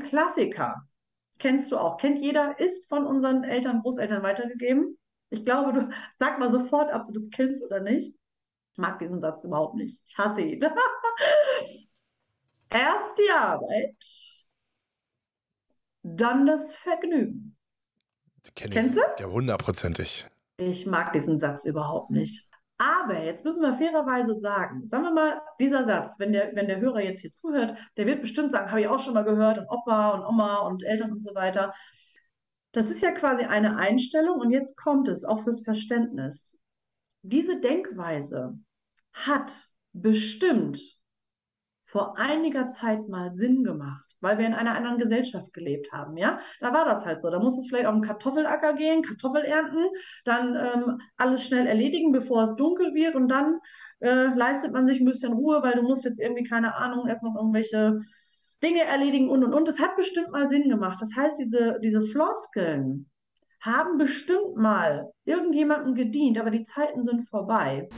Klassiker. Kennst du auch. Kennt jeder, ist von unseren Eltern, Großeltern weitergegeben. Ich glaube, du sag mal sofort, ob du das kennst oder nicht. Ich mag diesen Satz überhaupt nicht. Ich hasse ihn. Erst die Arbeit, dann das Vergnügen. Kenn Kennst du? Ja, hundertprozentig. Ich mag diesen Satz überhaupt nicht. Aber jetzt müssen wir fairerweise sagen, sagen wir mal, dieser Satz, wenn der, wenn der Hörer jetzt hier zuhört, der wird bestimmt sagen, habe ich auch schon mal gehört und Opa und Oma und Eltern und so weiter. Das ist ja quasi eine Einstellung und jetzt kommt es auch fürs Verständnis. Diese Denkweise hat bestimmt vor einiger Zeit mal Sinn gemacht, weil wir in einer anderen Gesellschaft gelebt haben, ja? Da war das halt so. Da muss es vielleicht auf den Kartoffelacker gehen, Kartoffel ernten, dann ähm, alles schnell erledigen, bevor es dunkel wird und dann äh, leistet man sich ein bisschen Ruhe, weil du musst jetzt irgendwie, keine Ahnung, erst noch irgendwelche Dinge erledigen und und und. Das hat bestimmt mal Sinn gemacht. Das heißt, diese, diese Floskeln haben bestimmt mal irgendjemandem gedient, aber die Zeiten sind vorbei.